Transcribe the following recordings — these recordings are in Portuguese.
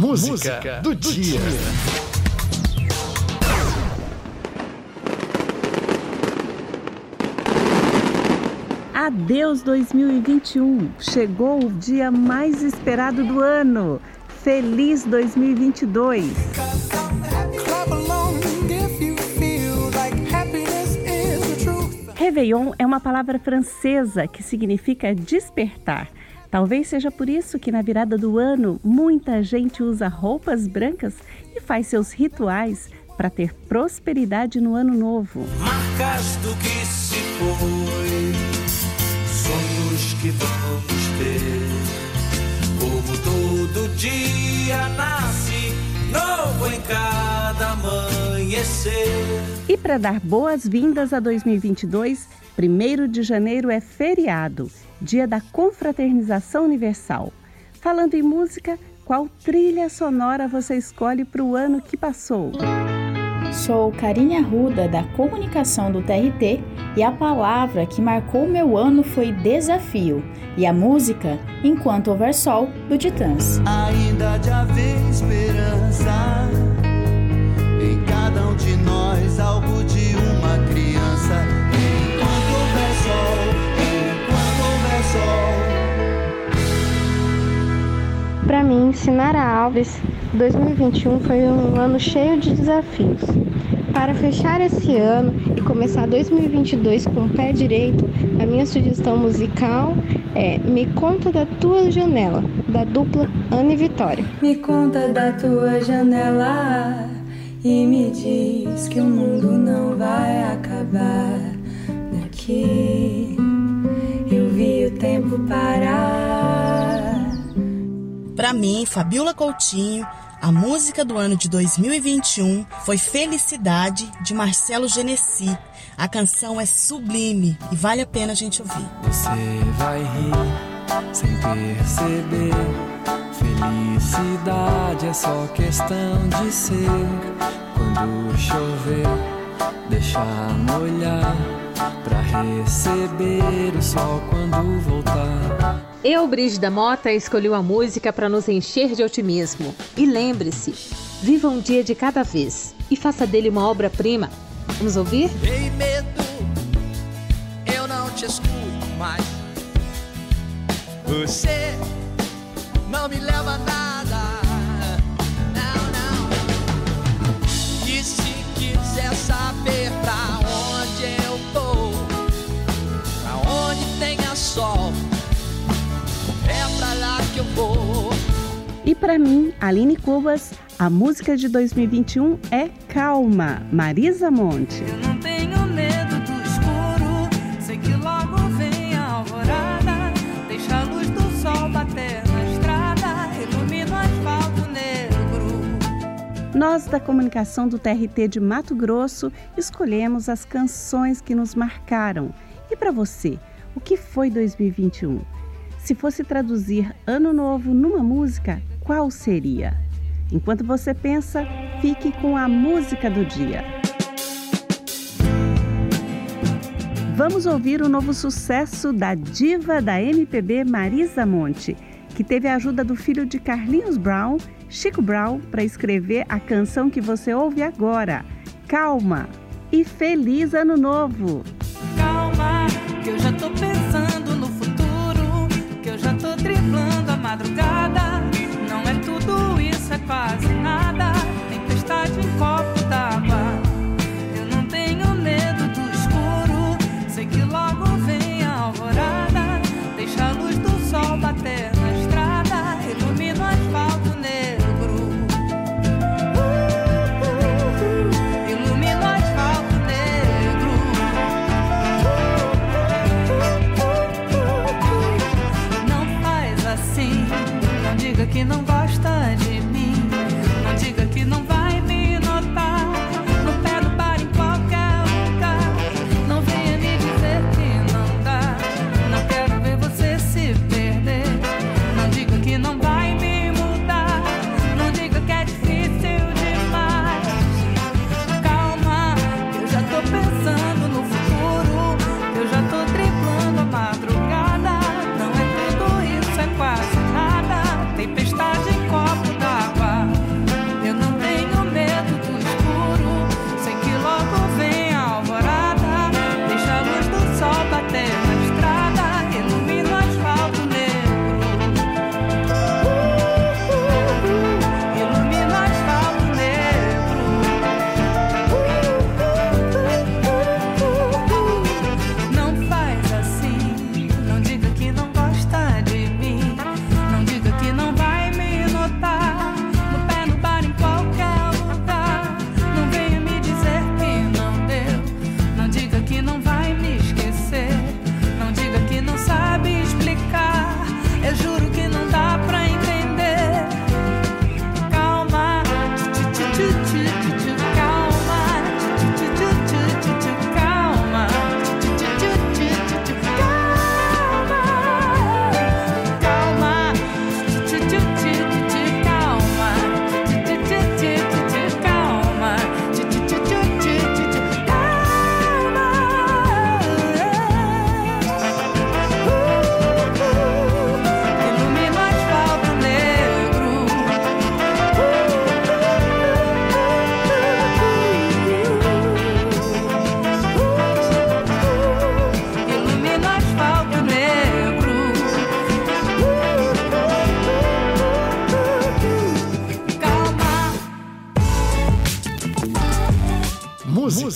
música, música do, do, dia. dia. Adeus 2021! Chegou o dia mais esperado do ano! Feliz 2022! Réveillon é uma palavra francesa que significa despertar. Talvez seja por isso que na virada do ano muita gente usa roupas brancas e faz seus rituais para ter prosperidade no ano novo. Marcas do que se foi, sonhos que vamos ter. Como todo dia nasce novo em cada amanhecer. E para dar boas-vindas a 2022, 1 de janeiro é feriado, dia da confraternização universal. Falando em música, qual trilha sonora você escolhe para o ano que passou? Sou Karine Arruda, da comunicação do TRT, e a palavra que marcou meu ano foi desafio, e a música Enquanto Houver Sol, do Titãs. Ainda de haver esperança em cada um de nós, algo de uma criança. Mim, Sinara Alves 2021 foi um ano cheio de desafios. Para fechar esse ano e começar 2022 com o pé direito, a minha sugestão musical é Me Conta da Tua Janela, da dupla Ana e Vitória. Me conta da tua janela e me diz que o mundo não vai acabar Para mim, Fabiola Coutinho a música do ano de 2021 foi Felicidade, de Marcelo Genesi. A canção é sublime e vale a pena a gente ouvir. Você vai rir sem perceber. Felicidade é só questão de ser. Quando chover, deixa molhar. Pra receber o sol quando voltar. Eu, Brígida Mota, escolhi a música para nos encher de otimismo. E lembre-se, viva um dia de cada vez e faça dele uma obra-prima. Vamos ouvir? Ei, medo, eu não te escuto mais. Você não me leva a nada. Para mim, Aline Cubas, a música de 2021 é Calma, Marisa Monte. Eu não tenho medo do escuro, sei que logo vem a alvorada, deixa a luz do sol bater na estrada, ilumina o asfalto negro. Nós da comunicação do TRT de Mato Grosso escolhemos as canções que nos marcaram. E para você, o que foi 2021? Se fosse traduzir Ano Novo numa música, qual seria? Enquanto você pensa, fique com a música do dia. Vamos ouvir o novo sucesso da diva da MPB Marisa Monte, que teve a ajuda do filho de Carlinhos Brown, Chico Brown, para escrever a canção que você ouve agora. Calma e feliz ano novo! Calma, que eu já tô pensando no driblando a madrugada. Não é tudo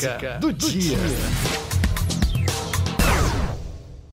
música do dia.